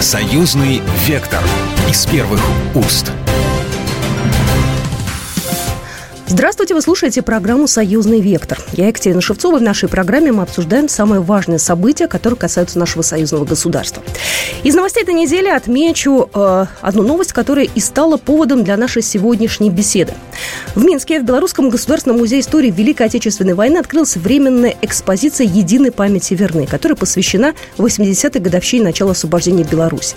Союзный вектор из первых уст. Здравствуйте, вы слушаете программу «Союзный вектор». Я Екатерина Шевцова. В нашей программе мы обсуждаем самые важные события, которые касаются нашего союзного государства. Из новостей этой недели отмечу э, одну новость, которая и стала поводом для нашей сегодняшней беседы. В Минске в Белорусском государственном музее истории Великой Отечественной войны открылась временная экспозиция «Единой памяти верны», которая посвящена 80-й годовщине начала освобождения Беларуси.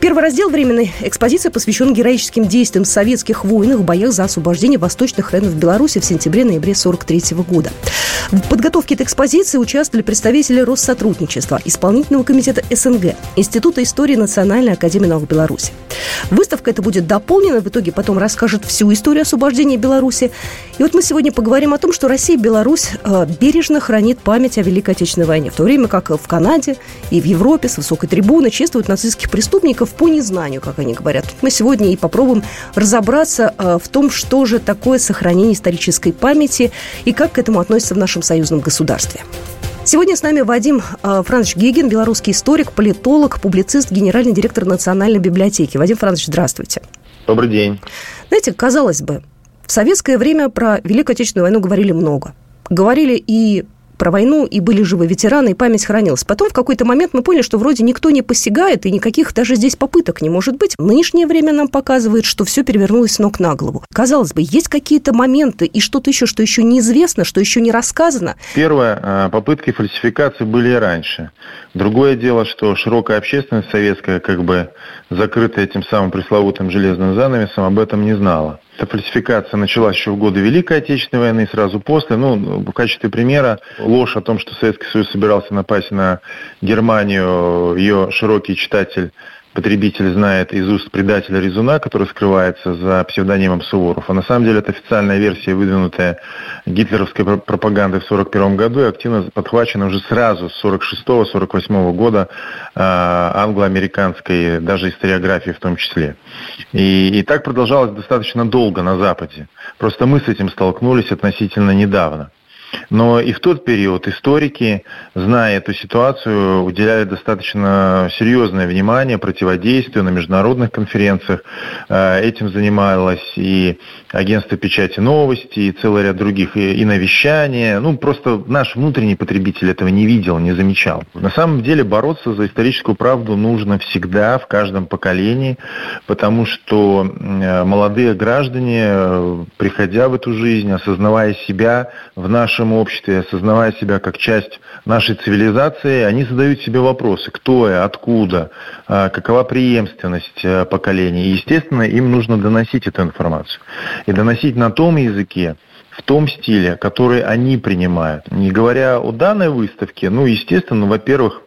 Первый раздел временной экспозиции посвящен героическим действиям советских воинов в боях за освобождение восточных районов Беларуси в сентябре-ноябре 1943 года. В подготовке этой экспозиции участвовали представители Россотрудничества, Исполнительного комитета СНГ, Института истории Национальной академии наук Беларуси. Выставка эта будет дополнена, в итоге потом расскажет всю историю освобождения Беларуси. И вот мы сегодня поговорим о том, что Россия и Беларусь э, бережно хранит память о Великой Отечественной войне, в то время как в Канаде и в Европе с высокой трибуны чествуют нацистских преступников по незнанию, как они говорят. Мы сегодня и попробуем разобраться э, в том, что же такое сохранение исторической памяти и как к этому относится в нашем союзном государстве. Сегодня с нами Вадим э, Францович Гегин, белорусский историк, политолог, публицист, генеральный директор Национальной библиотеки. Вадим Францович, здравствуйте. Добрый день. Знаете, казалось бы, в советское время про Великую Отечественную войну говорили много. Говорили и про войну, и были живы ветераны, и память хранилась. Потом в какой-то момент мы поняли, что вроде никто не посягает, и никаких даже здесь попыток не может быть. Нынешнее время нам показывает, что все перевернулось с ног на голову. Казалось бы, есть какие-то моменты и что-то еще, что еще неизвестно, что еще не рассказано. Первое, а, попытки фальсификации были раньше. Другое дело, что широкая общественность советская, как бы закрытая этим самым пресловутым железным занавесом, об этом не знала. Эта фальсификация началась еще в годы Великой Отечественной войны, сразу после. Ну, в качестве примера, ложь о том, что Советский Союз собирался напасть на Германию, ее широкий читатель потребитель знает из уст предателя Резуна, который скрывается за псевдонимом Суворов. А на самом деле это официальная версия, выдвинутая гитлеровской пропагандой в 1941 году и активно подхвачена уже сразу с 1946-1948 года э, англо-американской, даже историографии в том числе. И, и так продолжалось достаточно долго на Западе. Просто мы с этим столкнулись относительно недавно. Но и в тот период историки, зная эту ситуацию, уделяли достаточно серьезное внимание противодействию на международных конференциях. Э, этим занималось и агентство печати новости, и целый ряд других, и, навещания. Ну, просто наш внутренний потребитель этого не видел, не замечал. На самом деле бороться за историческую правду нужно всегда, в каждом поколении, потому что э, молодые граждане, э, приходя в эту жизнь, осознавая себя в нашем нашем обществе, осознавая себя как часть нашей цивилизации, они задают себе вопросы, кто я, откуда, а, какова преемственность э, поколений. И, естественно, им нужно доносить эту информацию. И доносить на том языке, в том стиле, который они принимают. Не говоря о данной выставке, ну, естественно, во-первых,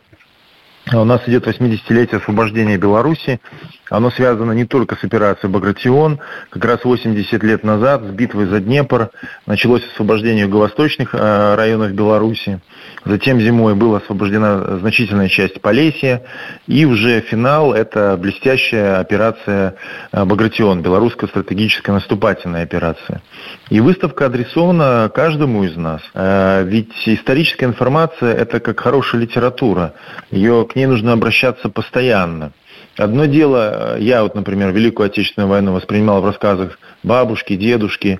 у нас идет 80-летие освобождения Беларуси. Оно связано не только с операцией «Багратион». Как раз 80 лет назад с битвой за Днепр началось освобождение юго-восточных э, районов Беларуси. Затем зимой была освобождена значительная часть Полесья. И уже финал – это блестящая операция э, «Багратион», белорусская стратегическая наступательная операция. И выставка адресована каждому из нас. Э, ведь историческая информация – это как хорошая литература. Ее, к ней нужно обращаться постоянно. Одно дело, э, я вот, например, Великую Отечественную войну воспринимал в рассказах бабушки, дедушки,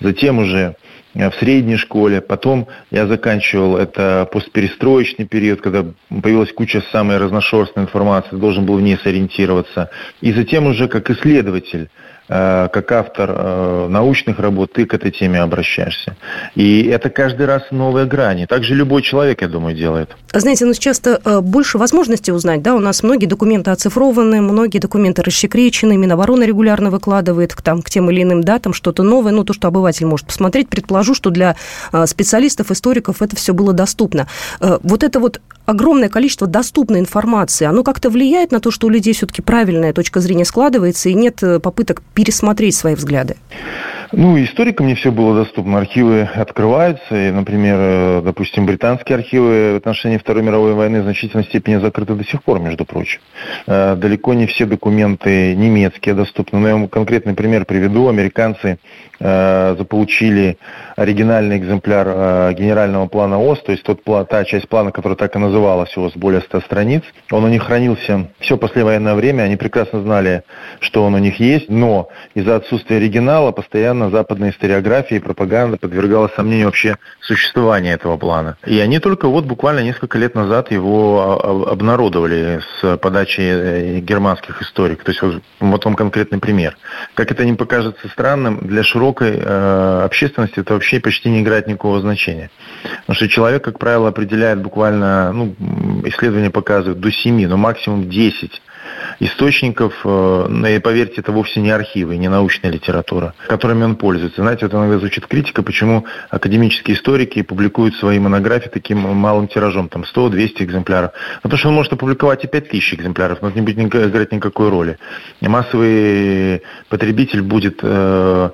затем уже э, в средней школе, потом я заканчивал это постперестроечный период, когда появилась куча самой разношерстной информации, должен был в ней сориентироваться, и затем уже как исследователь как автор э, научных работ, ты к этой теме обращаешься. И это каждый раз новые грани. Также любой человек, я думаю, делает. Знаете, ну часто э, больше возможностей узнать, да, у нас многие документы оцифрованы, многие документы расчекречены, Минобороны регулярно выкладывает к, там, к тем или иным датам что-то новое, ну, то, что обыватель может посмотреть. Предположу, что для специалистов, историков это все было доступно. Вот это вот огромное количество доступной информации, оно как-то влияет на то, что у людей все-таки правильная точка зрения складывается, и нет попыток пересмотреть свои взгляды? Ну, историкам не все было доступно. Архивы открываются, и, например, э, допустим, британские архивы в отношении Второй мировой войны в значительной степени закрыты до сих пор, между прочим. Э, далеко не все документы немецкие доступны. Но я вам конкретный пример приведу. Американцы э, заполучили оригинальный экземпляр генерального плана ОС, то есть тот, та часть плана, которая так и называлась ОС, более 100 страниц. Он у них хранился все послевоенное время, они прекрасно знали, что он у них есть, но из-за отсутствия оригинала постоянно постоянно западная историография и пропаганда подвергала сомнению вообще существования этого плана. И они только вот буквально несколько лет назад его обнародовали с подачи э, германских историков. То есть вот, вот вам конкретный пример. Как это не покажется странным, для широкой э, общественности это вообще почти не играет никакого значения. Потому что человек, как правило, определяет буквально, ну, исследования показывают до 7, но максимум 10 источников, э, и поверьте, это вовсе не архивы, не научная литература, которыми он пользуется. Знаете, вот иногда звучит критика, почему академические историки публикуют свои монографии таким малым тиражом, там 100-200 экземпляров. Ну, потому что он может опубликовать и 5000 экземпляров, но это не будет играть никакой роли. И массовый потребитель будет э,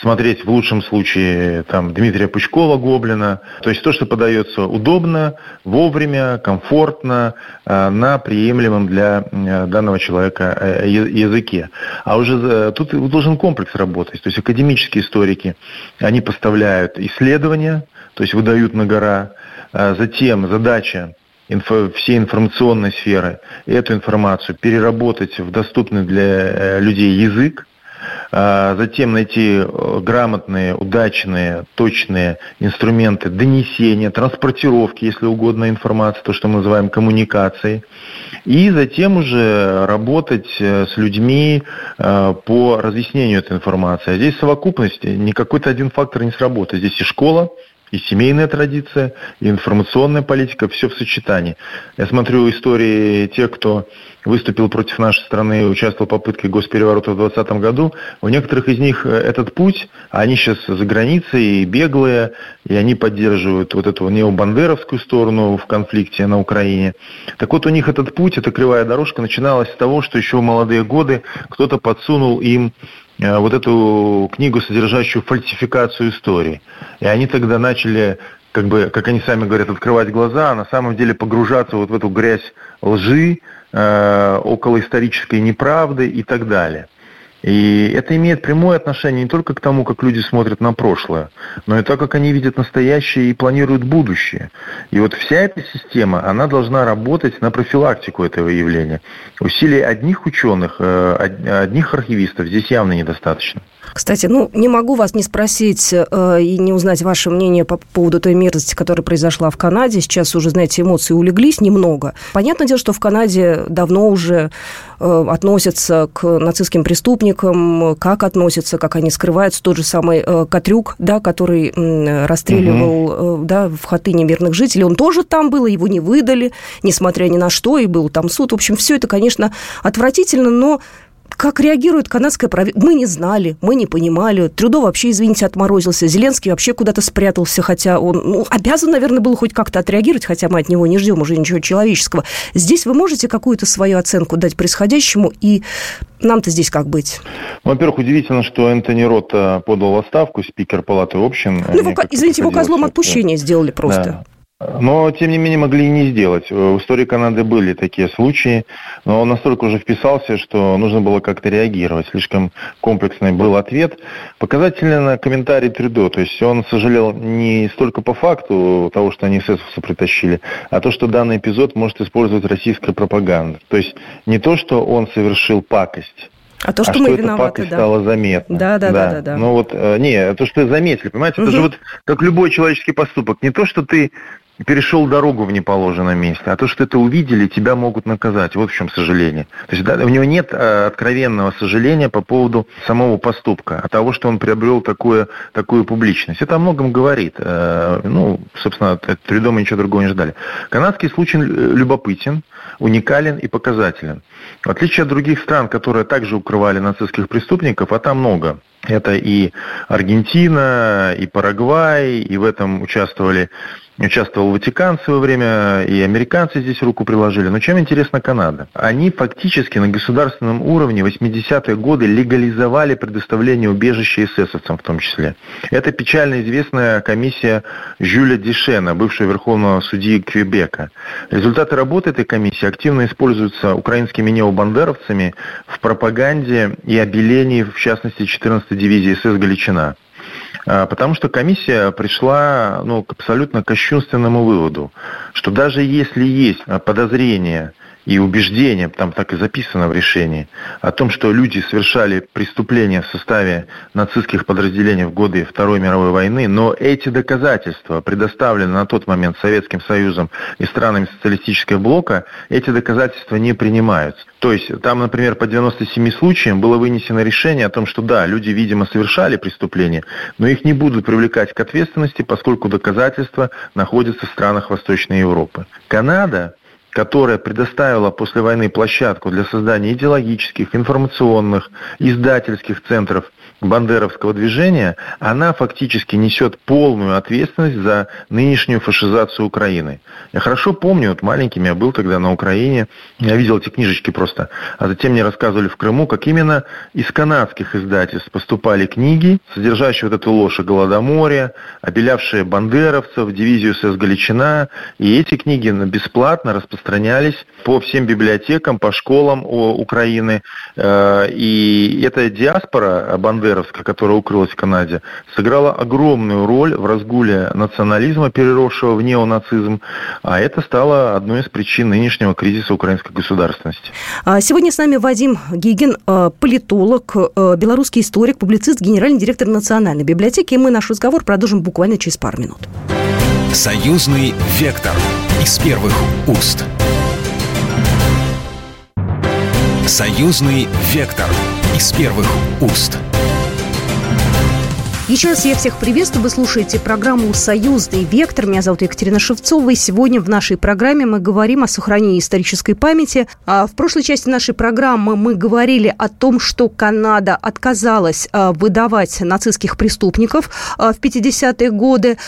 смотреть в лучшем случае там, Дмитрия Пучкова Гоблина. То есть то, что подается удобно, вовремя, комфортно, э, на приемлемом для э, данного человека э, языке. А уже тут должен комплекс работать. То есть академические историки, они поставляют исследования, то есть выдают на гора. Затем задача всей информационной сферы эту информацию переработать в доступный для людей язык, затем найти э, грамотные, удачные, точные инструменты донесения, транспортировки, если угодно, информации, то, что мы называем коммуникацией, и затем уже работать э, с людьми э, по разъяснению этой информации. А здесь совокупность, не какой-то один фактор не сработает. Здесь и школа, и семейная традиция, и информационная политика, все в сочетании. Я смотрю истории тех, кто выступил против нашей страны, участвовал в попытке госпереворота в 2020 году. У некоторых из них э, этот путь, они сейчас за границей, и беглые, и они поддерживают вот эту необандеровскую сторону в конфликте на Украине. Так вот, у них этот путь, эта кривая дорожка начиналась с того, что еще в молодые годы кто-то подсунул им вот эту книгу, содержащую фальсификацию истории. И они тогда начали, как бы, как они сами говорят, открывать глаза, а на самом деле погружаться вот в эту грязь лжи, э, около исторической неправды и так далее. И это имеет прямое отношение не только к тому, как люди смотрят на прошлое, но и то, как они видят настоящее и планируют будущее. И вот вся эта система, она должна работать на профилактику этого явления. Усилий одних ученых, э, одних архивистов здесь явно недостаточно. Кстати, ну, не могу вас не спросить э, и не узнать ваше мнение по поводу той мерзости, которая произошла в Канаде. Сейчас уже, знаете, эмоции улеглись немного. Понятное дело, что в Канаде давно уже относятся к нацистским преступникам, как относятся, как они скрываются. Тот же самый э, Катрюк, да, который э, расстреливал угу. э, да, в Хатыне мирных жителей, он тоже там был, его не выдали, несмотря ни на что, и был там суд. В общем, все это, конечно, отвратительно, но как реагирует канадское правительство? Мы не знали, мы не понимали. Трюдо вообще, извините, отморозился. Зеленский вообще куда-то спрятался, хотя он ну, обязан, наверное, был хоть как-то отреагировать, хотя мы от него не ждем уже ничего человеческого. Здесь вы можете какую-то свою оценку дать происходящему, и нам-то здесь как быть? Во-первых, удивительно, что Энтони Рот подал отставку, спикер Палаты общин. Ну, его, извините, его козлом отпущения сделали просто. Да. Но, тем не менее, могли и не сделать. В истории Канады были такие случаи, но он настолько уже вписался, что нужно было как-то реагировать. Слишком комплексный был ответ. Показательно комментарий Трюдо. То есть он сожалел не столько по факту того, что они эсэсовцы притащили, а то, что данный эпизод может использовать российская пропаганда. То есть не то, что он совершил пакость, а то, что а мы что виноваты, да. стало заметно. Да, да, да, да, да. да. Ну вот, э, не, то, что заметили, понимаете, угу. это же вот как любой человеческий поступок. Не то, что ты перешел дорогу в неположенном месте, а то, что это увидели, тебя могут наказать. Вот в чем сожаление. То есть да, у него нет э, откровенного сожаления по поводу самого поступка, а того, что он приобрел такую, такую публичность. Это о многом говорит. Э, ну, собственно, от Трюдо мы ничего другого не ждали. Канадский случай любопытен, уникален и показателен. В отличие от других стран, которые также укрывали нацистских преступников, а там много. Это и Аргентина, и Парагвай, и в этом участвовали Участвовал Ватикан в свое время, и американцы здесь руку приложили. Но чем интересна Канада? Они фактически на государственном уровне 80-е годы легализовали предоставление убежища эсэсовцам в том числе. Это печально известная комиссия Жюля Дишена, бывшего верховного судьи Квебека. Результаты работы этой комиссии активно используются украинскими необандеровцами в пропаганде и обелении, в частности, 14-й дивизии СС «Галичина». А, потому что комиссия пришла ну, к абсолютно кощунственному выводу, что даже если есть подозрение и убеждение, там так и записано в решении, о том, что люди совершали преступления в составе нацистских подразделений в годы Второй мировой войны, но эти доказательства предоставлены на тот момент Советским Союзом и странами социалистического блока, эти доказательства не принимаются. То есть там, например, по 97 случаям было вынесено решение о том, что да, люди, видимо, совершали преступления, но их не будут привлекать к ответственности, поскольку доказательства находятся в странах Восточной Европы. Канада которая предоставила после войны площадку для создания идеологических, информационных, издательских центров бандеровского движения, она фактически несет полную ответственность за нынешнюю фашизацию Украины. Я хорошо помню, вот маленьким я был тогда на Украине, я видел эти книжечки просто, а затем мне рассказывали в Крыму, как именно из канадских издательств поступали книги, содержащие вот эту ложь о Голодоморе, обелявшие бандеровцев, дивизию СС Галичина, и эти книги бесплатно распространялись по всем библиотекам, по школам Украины, э, и эта диаспора бандеровцев бандеровская, которая укрылась в Канаде, сыграла огромную роль в разгуле национализма, переросшего в неонацизм, а это стало одной из причин нынешнего кризиса украинской государственности. А сегодня с нами Вадим Гигин, э, политолог, э, белорусский историк, публицист, генеральный директор Национальной библиотеки, и мы наш разговор продолжим буквально через пару минут. Союзный вектор из первых уст. Союзный вектор из первых уст. Еще раз я всех приветствую. Вы слушаете программу «Союзный вектор». Меня зовут Екатерина Шевцова. И сегодня в нашей программе мы говорим о сохранении исторической памяти. А в прошлой части нашей программы мы говорили о том, что Канада отказалась а, выдавать нацистских преступников а, в 50-е годы.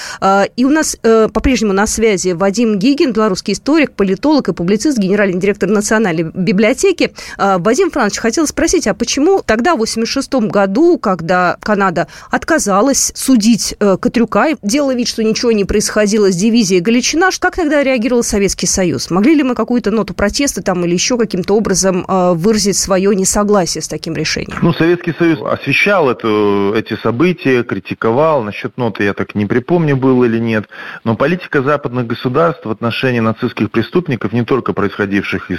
И у нас э, по-прежнему на связи Вадим Гигин, белорусский историк, политолог и публицист, генеральный директор Национальной библиотеки. Вадим Францович, хотел спросить, а почему тогда, в 86 году, когда Канада отказалась отказалась судить э, Катрюка делала вид, что ничего не происходило с дивизией Галичина. Как тогда реагировал Советский Союз? Могли ли мы какую-то ноту протеста там или еще каким-то образом э, выразить свое несогласие с таким решением? Ну, Советский Союз освещал эту, эти события, критиковал. Насчет ноты я так не припомню, было или нет. Но политика западных государств в отношении нацистских преступников, не только происходивших из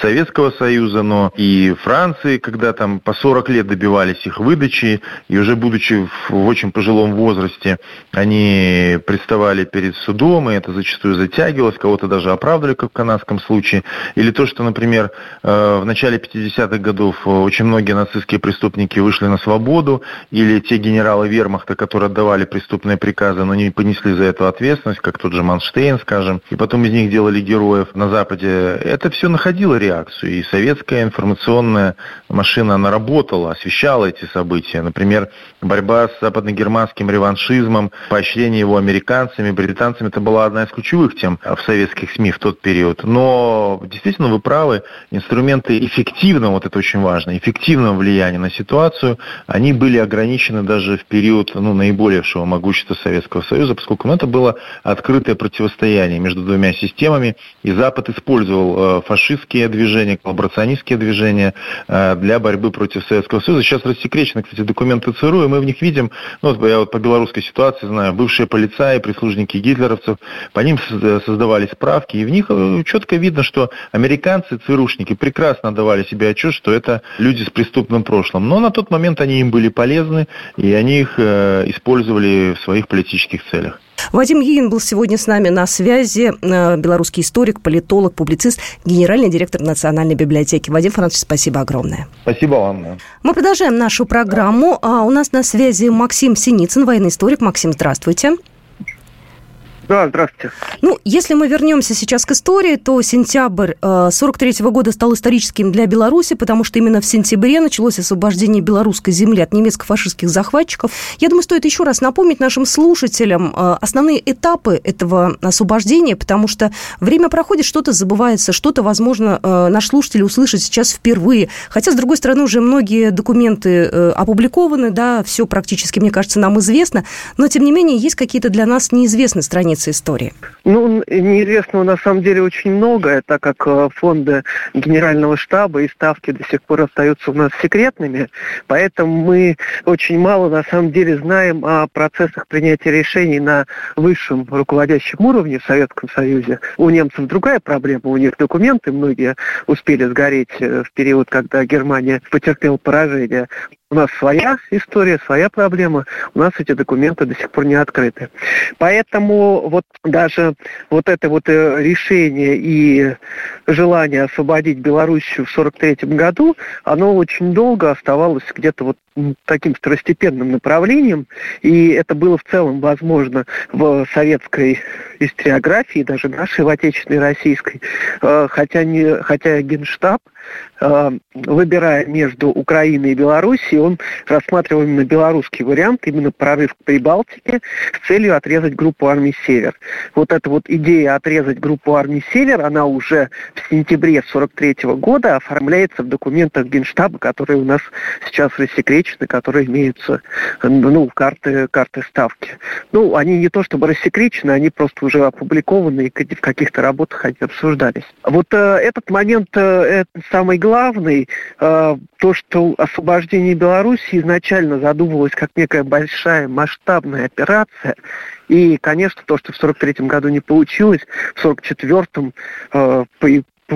Советского Союза, но и Франции, когда там по 40 лет добивались их выдачи, и уже будучи в очень пожилом возрасте они приставали перед судом, и это зачастую затягивалось, кого-то даже оправдывали, как в канадском случае. Или то, что, например, э, в начале 50-х годов очень многие нацистские преступники вышли на свободу, или те генералы вермахта, которые отдавали преступные приказы, но не понесли за это ответственность, как тот же Манштейн, скажем, и потом из них делали героев на Западе. Это все находило реакцию, и советская информационная машина, она работала, освещала эти события. Например, борьба с западным западно-германским реваншизмом, поощрение его американцами, британцами, это была одна из ключевых тем в советских СМИ в тот период. Но действительно вы правы, инструменты эффективного, вот это очень важно, эффективного влияния на ситуацию, они были ограничены даже в период ну, наиболейшего могущества Советского Союза, поскольку ну, это было открытое противостояние между двумя системами, и Запад использовал э, фашистские движения, коллаборационистские движения э, для борьбы против Советского Союза. Сейчас рассекречены, кстати, документы ЦРУ, и мы в них видим ну, я вот по белорусской ситуации знаю, бывшие полицаи, прислужники гитлеровцев, по ним создавались справки, и в них э, четко видно, что американцы, ЦРУшники прекрасно давали себе отчет, что это люди с преступным прошлым. Но на тот момент они им были полезны, и они их э, использовали в своих политических целях. Вадим Егин был сегодня с нами на связи. Э, белорусский историк, политолог, публицист, генеральный директор Национальной библиотеки. Вадим Францович, спасибо огромное. Спасибо вам. Мы продолжаем нашу программу. А у нас на связи Максим Синицын, военный историк. Максим, здравствуйте. Да, здравствуйте. Ну, если мы вернемся сейчас к истории, то сентябрь э, 43 -го года стал историческим для Беларуси, потому что именно в сентябре началось освобождение белорусской земли от немецко-фашистских захватчиков. Я думаю, стоит еще раз напомнить нашим слушателям э, основные этапы этого освобождения, потому что время проходит, что-то забывается, что-то, возможно, э, наш слушатель услышит сейчас впервые. Хотя, с другой стороны, уже многие документы э, опубликованы, да, все практически, мне кажется, нам известно, но, тем не менее, есть какие-то для нас неизвестные страницы страницы истории? Ну, неизвестного на самом деле очень много, так как э, фонды Генерального штаба и ставки до сих пор остаются у нас секретными, поэтому мы очень мало на самом деле знаем о процессах принятия решений на высшем руководящем уровне в Советском Союзе. У немцев другая проблема, у них документы многие успели сгореть э, в период, когда Германия потерпела поражение. У нас своя история, своя проблема. У нас эти документы до сих пор не открыты. Поэтому вот даже вот это вот э, решение и желание освободить Белоруссию в 1943 году, оно очень долго оставалось где-то вот таким второстепенным направлением, и это было в целом возможно в советской историографии, даже нашей, в отечественной российской, э, хотя, не, хотя Генштаб Э, выбирая между Украиной и Белоруссией, он рассматривал именно белорусский вариант, именно прорыв к Прибалтике с целью отрезать группу армий «Север». Вот эта вот идея отрезать группу армий «Север», она уже в сентябре 1943 года оформляется в документах Генштаба, которые у нас сейчас рассекречены, которые имеются, ну, карты, карты ставки. Ну, они не то чтобы рассекречены, они просто уже опубликованы, и в каких-то работах они обсуждались. Вот э, этот момент э, самый главный, э, то, что освобождение Беларуси изначально задумывалось как некая большая масштабная операция, и, конечно, то, что в 1943 году не получилось, в 1944 э,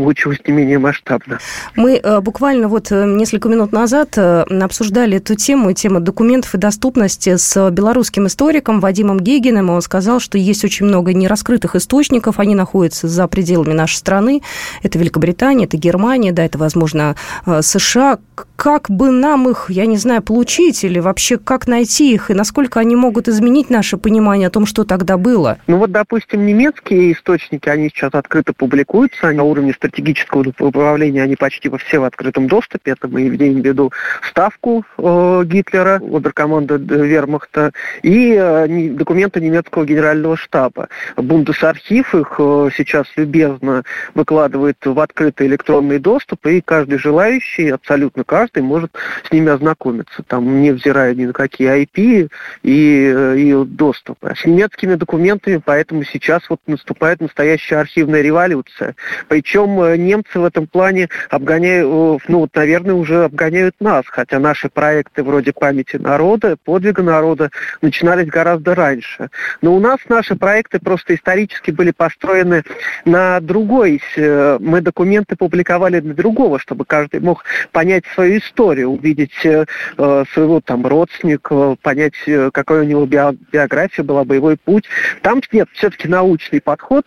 получилось не менее масштабно. Мы э, буквально вот э, несколько минут назад э, обсуждали эту тему, тему документов и доступности с белорусским историком Вадимом Гегиным, он сказал, что есть очень много нераскрытых источников, они находятся за пределами нашей страны, это Великобритания, это Германия, да, это, возможно, США. Как бы нам их, я не знаю, получить или вообще как найти их, и насколько они могут изменить наше понимание о том, что тогда было? Ну вот, допустим, немецкие источники, они сейчас открыто публикуются на уровне стратегического управления, они почти во все в открытом доступе. Это мы имеем в виду ставку э, Гитлера, оберкоманда Вермахта, и э, документы немецкого генерального штаба. Бундесархив их э, сейчас любезно выкладывает в открытый электронный доступ, и каждый желающий, абсолютно каждый, может с ними ознакомиться, там, невзирая ни на какие IP и, э, и доступы. С немецкими документами поэтому сейчас вот наступает настоящая архивная революция. Причем Э, немцы в этом плане обгоняют, э, ну вот, наверное, уже обгоняют нас, хотя наши проекты вроде памяти народа, подвига народа начинались гораздо раньше. Но у нас наши проекты просто исторически были построены на другой. Э, мы документы публиковали для другого, чтобы каждый мог понять свою историю, увидеть своего там родственника, понять, какой у него биография была, боевой путь. Там нет все-таки научный подход,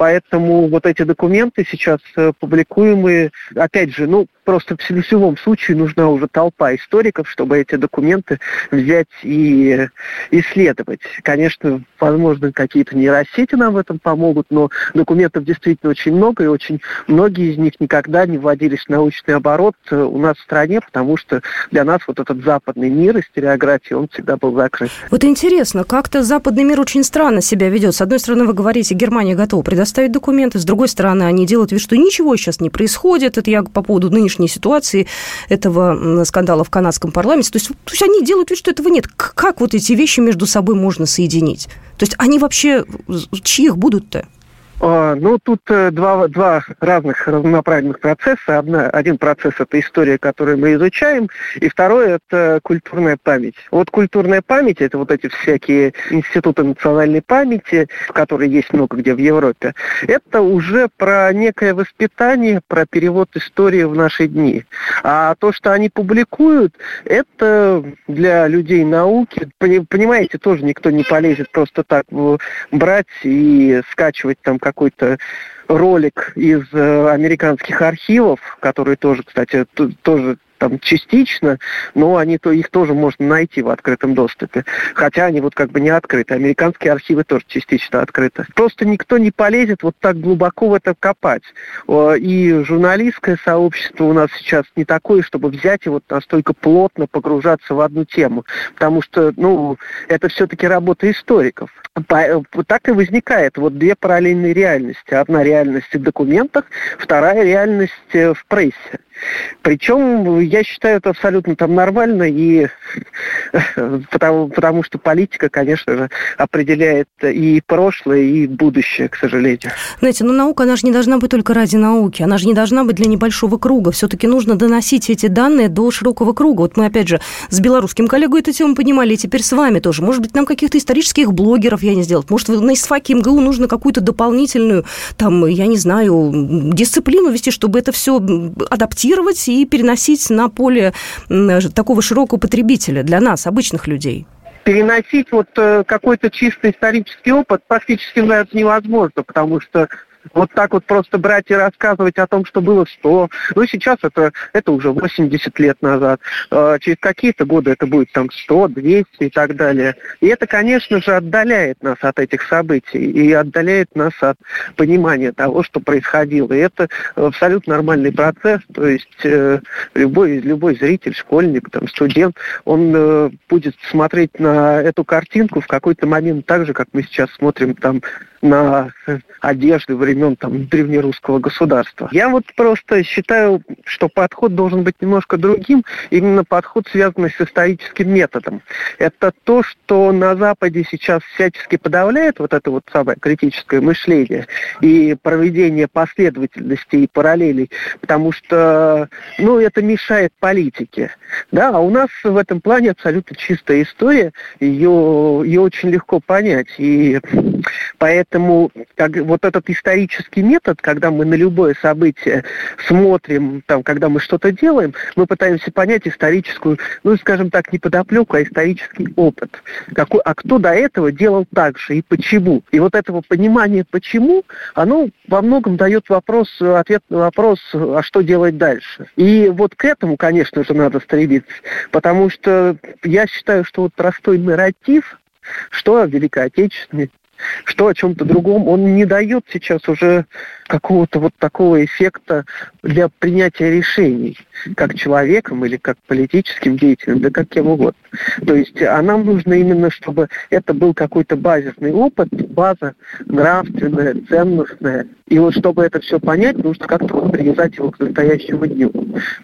Поэтому вот эти документы сейчас э, публикуемые, опять же, ну, просто в любом случае нужна уже толпа историков, чтобы эти документы взять и исследовать. Конечно, возможно, какие-то нейросети нам в этом помогут, но документов действительно очень много, и очень многие из них никогда не вводились в научный оборот э, у нас в стране, потому что для нас вот этот западный мир историографии, он всегда был закрыт. Вот интересно, как-то западный мир очень странно себя ведет. С одной стороны, вы говорите, Германия готова предоставить предоставить документы. С другой стороны, они делают вид, что ничего сейчас не происходит. Это я по поводу нынешней ситуации, этого скандала в канадском парламенте. То есть, то есть они делают вид, что этого нет. Как вот эти вещи между собой можно соединить? То есть они вообще чьих будут-то? А, ну, тут э, два, два разных разнонаправленных процесса. Одна, один процесс – это история, которую мы изучаем, и второй – это культурная память. Вот культурная память – это вот эти всякие институты национальной памяти, которые есть много где в Европе. Это уже про некое воспитание, про перевод истории в наши дни. А то, что они публикуют, это для людей науки. Понимаете, тоже никто не полезет просто так брать и скачивать там какой-то ролик из э, американских архивов, который тоже, кстати, тоже там частично, но они то их тоже можно найти в открытом доступе. Хотя они вот как бы не открыты. Американские архивы тоже частично открыты. Просто никто не полезет вот так глубоко в это копать. И журналистское сообщество у нас сейчас не такое, чтобы взять и вот настолько плотно погружаться в одну тему. Потому что, ну, это все-таки работа историков. Так и возникает вот две параллельные реальности. Одна реальность в документах, вторая реальность э, в прессе. Причем я считаю это абсолютно там нормально, и потому, потому что политика, конечно же, определяет и прошлое, и будущее, к сожалению. Знаете, ну наука, она же не должна быть только ради науки, она же не должна быть для небольшого круга. Все-таки нужно доносить эти данные до широкого круга. Вот мы, опять же, с белорусским коллегой эту тему понимали, и теперь с вами тоже. Может быть, нам каких-то исторических блогеров я не сделал. Может, на ИСФАКе МГУ нужно какую-то дополнительную, там, я не знаю, дисциплину вести, чтобы это все адаптировать и переносить на поле такого широкого потребителя для нас, обычных людей? переносить вот э, какой-то чисто исторический опыт практически наверное, невозможно, потому что вот так вот просто брать и рассказывать о том, что было 100. Ну, сейчас это, это уже 80 лет назад. А, через какие-то годы это будет там 100, 200 и так далее. И это, конечно же, отдаляет нас от этих событий и отдаляет нас от понимания того, что происходило. И это абсолютно нормальный процесс. То есть э, любой, любой зритель, школьник, там, студент, он э, будет смотреть на эту картинку в какой-то момент так же, как мы сейчас смотрим там на одежды времен там, древнерусского государства. Я вот просто считаю, что подход должен быть немножко другим, именно подход, связанный с историческим методом. Это то, что на Западе сейчас всячески подавляет вот это вот самое критическое мышление и проведение последовательности и параллелей, потому что, ну, это мешает политике. Да, а у нас в этом плане абсолютно чистая история, ее, ее очень легко понять, и поэтому Поэтому как, вот этот исторический метод, когда мы на любое событие смотрим, там, когда мы что-то делаем, мы пытаемся понять историческую, ну, скажем так, не подоплеку, а исторический опыт. Какой, а кто до этого делал так же и почему? И вот этого понимания почему, оно во многом дает вопрос, ответ на вопрос, а что делать дальше. И вот к этому, конечно же, надо стремиться, потому что я считаю, что вот простой нарратив, что Великой Отечественной, что о чем-то другом, он не дает сейчас уже какого-то вот такого эффекта для принятия решений, как человеком или как политическим деятелем, да как кем угодно. То есть а нам нужно именно, чтобы это был какой-то базисный опыт, база нравственная, ценностная. И вот чтобы это все понять, нужно как-то вот привязать его к настоящему дню.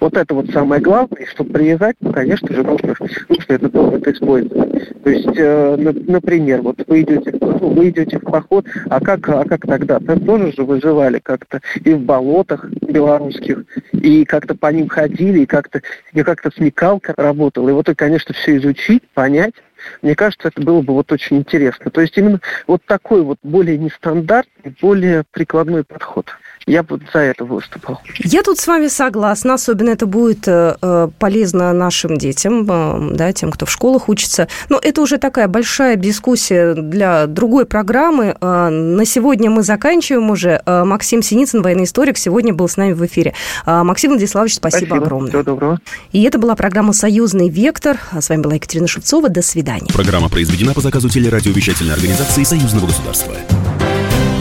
Вот это вот самое главное, и чтобы привязать, ну, конечно же, нужно, нужно этот опыт использовать. То есть, э, например, вот вы идете, ну, вы идете в поход, а как, а как тогда? Там тоже же выживали как-то и в болотах белорусских, и как-то по ним ходили, и как-то и как-то смекалка работала. И вот, и, конечно, все изучить, понять, мне кажется, это было бы вот очень интересно. То есть именно вот такой вот более нестандартный, более прикладной подход я бы за это выступал. Я тут с вами согласна. Особенно это будет э, э, полезно нашим детям, э, да, тем, кто в школах учится. Но это уже такая большая дискуссия для другой программы. На сегодня мы заканчиваем уже. Максим Синицын, военный историк, сегодня был с нами в эфире. Максим Владиславович, спасибо, спасибо. огромное. Всего доброго. И это была программа «Союзный вектор». С вами была Екатерина Шевцова. До свидания. Программа произведена по заказу телерадиовещательной организации Союзного государства.